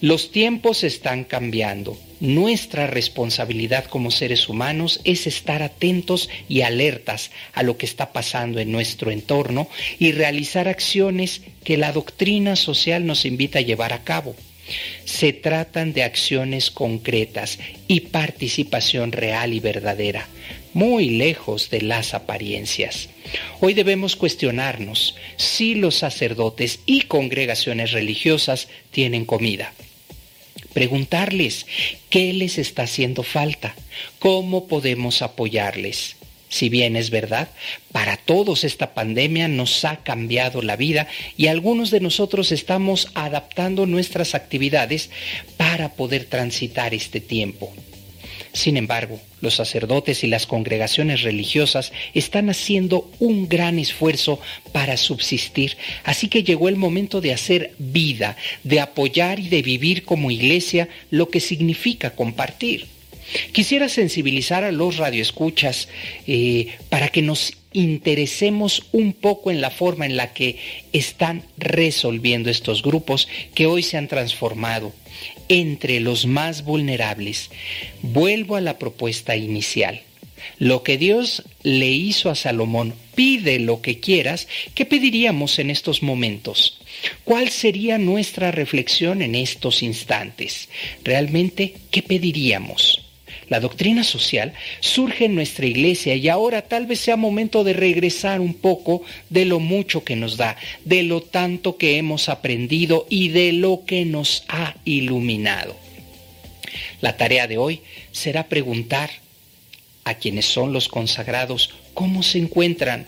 Los tiempos están cambiando. Nuestra responsabilidad como seres humanos es estar atentos y alertas a lo que está pasando en nuestro entorno y realizar acciones que la doctrina social nos invita a llevar a cabo. Se tratan de acciones concretas y participación real y verdadera, muy lejos de las apariencias. Hoy debemos cuestionarnos si los sacerdotes y congregaciones religiosas tienen comida. Preguntarles qué les está haciendo falta, cómo podemos apoyarles. Si bien es verdad, para todos esta pandemia nos ha cambiado la vida y algunos de nosotros estamos adaptando nuestras actividades para poder transitar este tiempo. Sin embargo, los sacerdotes y las congregaciones religiosas están haciendo un gran esfuerzo para subsistir, así que llegó el momento de hacer vida, de apoyar y de vivir como iglesia lo que significa compartir. Quisiera sensibilizar a los radioescuchas eh, para que nos interesemos un poco en la forma en la que están resolviendo estos grupos que hoy se han transformado entre los más vulnerables. Vuelvo a la propuesta inicial. Lo que Dios le hizo a Salomón, pide lo que quieras, ¿qué pediríamos en estos momentos? ¿Cuál sería nuestra reflexión en estos instantes? Realmente, ¿qué pediríamos? La doctrina social surge en nuestra iglesia y ahora tal vez sea momento de regresar un poco de lo mucho que nos da, de lo tanto que hemos aprendido y de lo que nos ha iluminado. La tarea de hoy será preguntar a quienes son los consagrados cómo se encuentran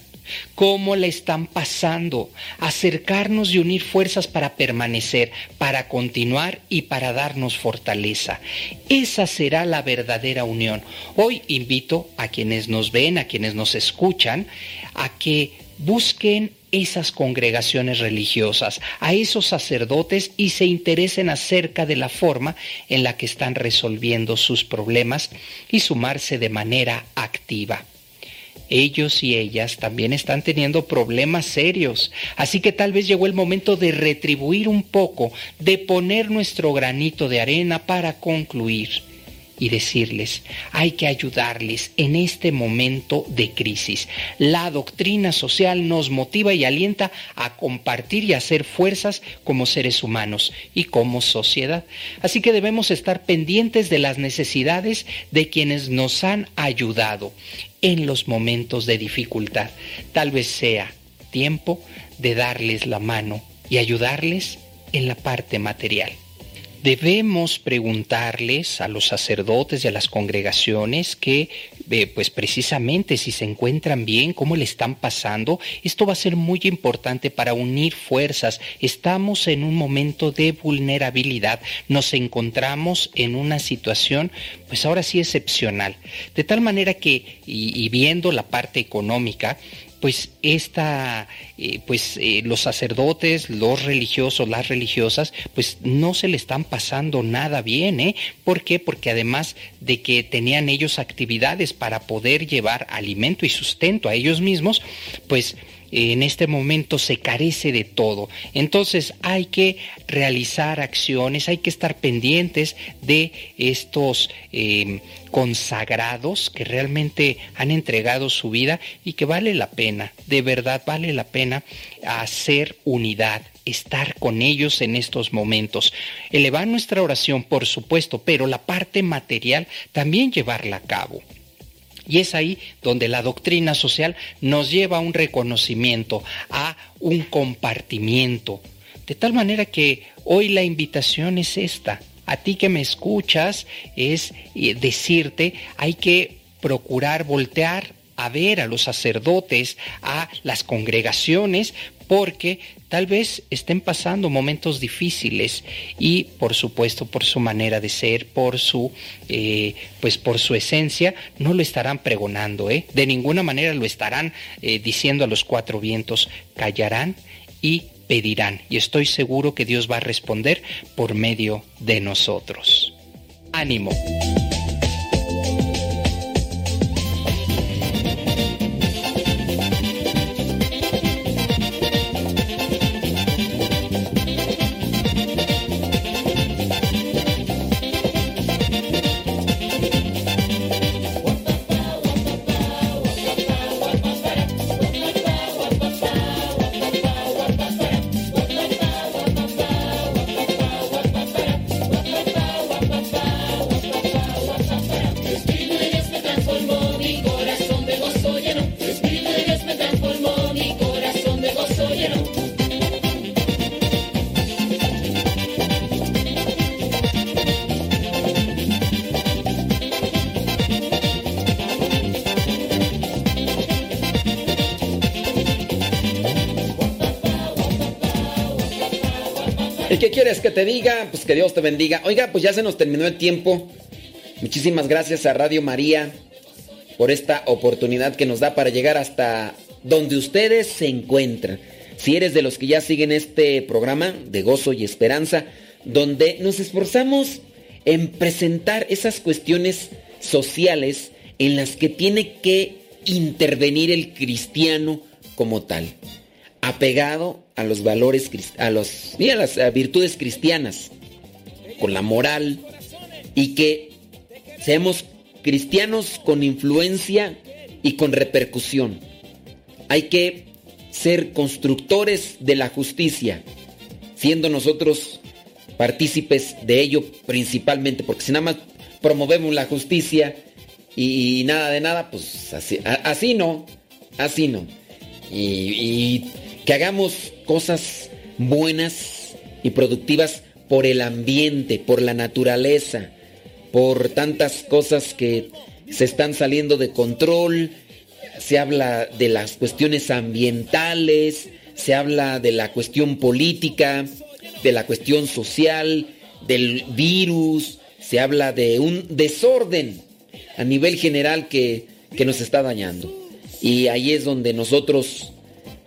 cómo la están pasando, acercarnos y unir fuerzas para permanecer, para continuar y para darnos fortaleza. Esa será la verdadera unión. Hoy invito a quienes nos ven, a quienes nos escuchan, a que busquen esas congregaciones religiosas, a esos sacerdotes y se interesen acerca de la forma en la que están resolviendo sus problemas y sumarse de manera activa ellos y ellas también están teniendo problemas serios. Así que tal vez llegó el momento de retribuir un poco, de poner nuestro granito de arena para concluir y decirles, hay que ayudarles en este momento de crisis. La doctrina social nos motiva y alienta a compartir y hacer fuerzas como seres humanos y como sociedad. Así que debemos estar pendientes de las necesidades de quienes nos han ayudado en los momentos de dificultad. Tal vez sea tiempo de darles la mano y ayudarles en la parte material. Debemos preguntarles a los sacerdotes y a las congregaciones que, pues precisamente si se encuentran bien, cómo le están pasando. Esto va a ser muy importante para unir fuerzas. Estamos en un momento de vulnerabilidad. Nos encontramos en una situación, pues ahora sí excepcional. De tal manera que, y viendo la parte económica, pues esta, eh, pues eh, los sacerdotes, los religiosos, las religiosas, pues no se le están pasando nada bien, ¿eh? ¿Por qué? Porque además de que tenían ellos actividades para poder llevar alimento y sustento a ellos mismos, pues en este momento se carece de todo. Entonces hay que realizar acciones, hay que estar pendientes de estos em, consagrados que realmente han entregado su vida y que vale la pena, de verdad vale la pena hacer unidad, estar con ellos en estos momentos. Elevar nuestra oración, por supuesto, pero la parte material también llevarla a cabo. Y es ahí donde la doctrina social nos lleva a un reconocimiento, a un compartimiento. De tal manera que hoy la invitación es esta. A ti que me escuchas es eh, decirte, hay que procurar voltear a ver a los sacerdotes, a las congregaciones, porque tal vez estén pasando momentos difíciles y por supuesto por su manera de ser, por su, eh, pues por su esencia, no lo estarán pregonando, ¿eh? de ninguna manera lo estarán eh, diciendo a los cuatro vientos, callarán y pedirán. Y estoy seguro que Dios va a responder por medio de nosotros. Ánimo. Quieres que te diga? Pues que Dios te bendiga. Oiga, pues ya se nos terminó el tiempo. Muchísimas gracias a Radio María por esta oportunidad que nos da para llegar hasta donde ustedes se encuentran. Si eres de los que ya siguen este programa de gozo y esperanza, donde nos esforzamos en presentar esas cuestiones sociales en las que tiene que intervenir el cristiano como tal apegado a los valores, a, los, a las virtudes cristianas, con la moral, y que seamos cristianos con influencia y con repercusión. Hay que ser constructores de la justicia, siendo nosotros partícipes de ello principalmente, porque si nada más promovemos la justicia y, nada de nada, pues así, así no, así no. y que hagamos cosas buenas y productivas por el ambiente, por la naturaleza, por tantas cosas que se están saliendo de control. Se habla de las cuestiones ambientales, se habla de la cuestión política, de la cuestión social, del virus, se habla de un desorden a nivel general que, que nos está dañando. Y ahí es donde nosotros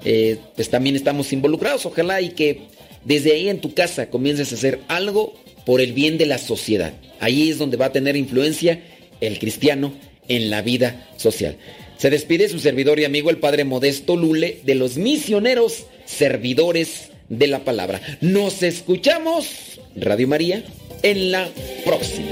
eh, pues también estamos involucrados. Ojalá y que desde ahí en tu casa comiences a hacer algo por el bien de la sociedad. Ahí es donde va a tener influencia el cristiano en la vida social. Se despide su servidor y amigo el Padre Modesto Lule de los misioneros servidores de la palabra. Nos escuchamos, Radio María, en la próxima.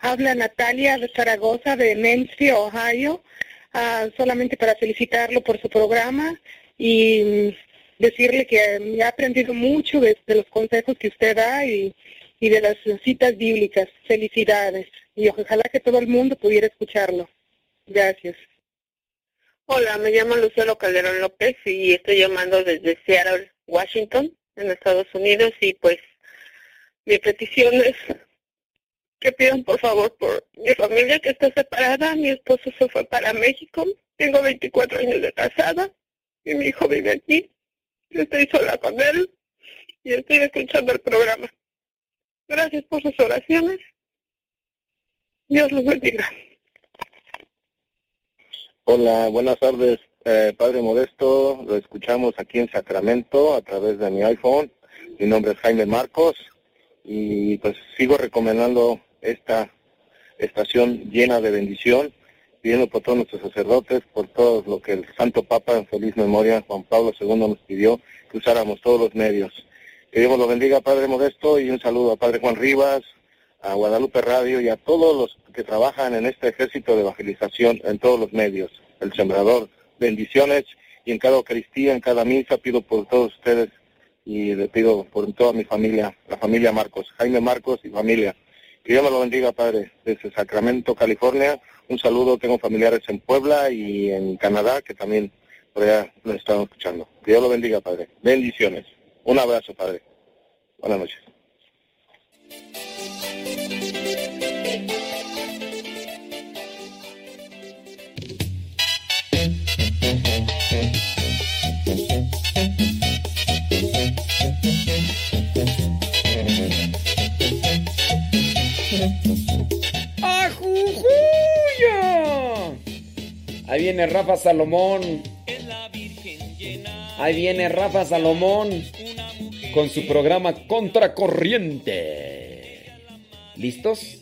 Habla Natalia de Zaragoza, de Mency, Ohio. Ah, solamente para felicitarlo por su programa y decirle que me ha aprendido mucho de, los consejos que usted da y, y de las citas bíblicas. Felicidades. Y ojalá que todo el mundo pudiera escucharlo. Gracias. Hola, me llamo Luciano Calderón López y estoy llamando desde Seattle, Washington, en Estados Unidos. Y pues mi petición es que pidan por favor por mi familia que está separada. Mi esposo se fue para México. Tengo 24 años de casada y mi hijo vive aquí. Yo estoy sola con él y estoy escuchando el programa. Gracias por sus oraciones. Dios los bendiga. Hola, buenas tardes, eh, Padre Modesto. Lo escuchamos aquí en Sacramento a través de mi iPhone. Mi nombre es Jaime Marcos y pues sigo recomendando esta estación llena de bendición, pidiendo por todos nuestros sacerdotes, por todo lo que el Santo Papa en feliz memoria, Juan Pablo II, nos pidió, que usáramos todos los medios. Que Dios lo bendiga, Padre Modesto, y un saludo a Padre Juan Rivas, a Guadalupe Radio y a todos los que trabajan en este ejército de evangelización en todos los medios, el Sembrador. Bendiciones y en cada Eucaristía, en cada misa, pido por todos ustedes y le pido por toda mi familia, la familia Marcos, Jaime Marcos y familia. Dios me lo bendiga, Padre, desde Sacramento, California. Un saludo, tengo familiares en Puebla y en Canadá que también por allá nos están escuchando. Dios lo bendiga, Padre. Bendiciones. Un abrazo, Padre. Buenas noches. Ahí viene Rafa Salomón. Ahí viene Rafa Salomón con su programa Contracorriente. ¿Listos?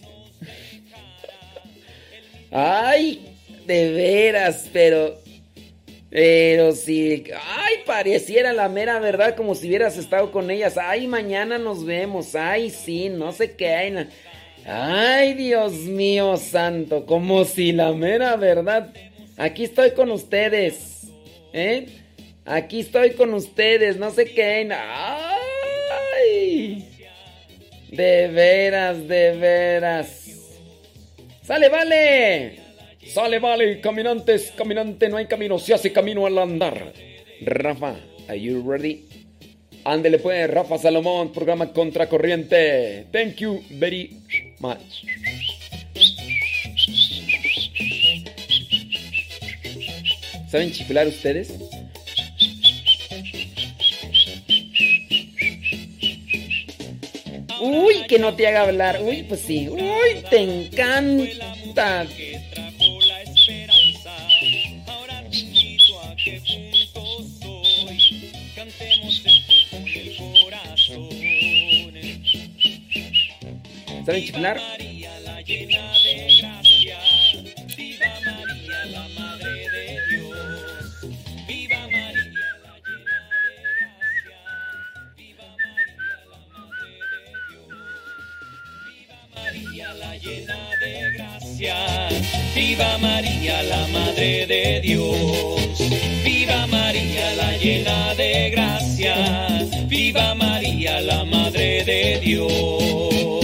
Ay, de veras, pero... Pero si... Ay, pareciera la mera verdad como si hubieras estado con ellas. Ay, mañana nos vemos. Ay, sí, no sé qué. Ay, Dios mío santo, como si la mera verdad Aquí estoy con ustedes. ¿Eh? Aquí estoy con ustedes. No sé qué. ¡Ay! De veras, de veras. ¡Sale, vale! Sale, vale, caminantes, caminante, no hay camino, se hace camino al andar. Rafa, are you ready? Ándele pues, Rafa Salomón, programa Contracorriente. Thank you very much. ¿Saben chiflar ustedes? Uy, que no te haga hablar. Uy, pues sí. Uy, te encanta. ¿Saben chiflar? Viva María, la Madre de Dios. Viva María, la llena de gracia. Viva María, la Madre de Dios.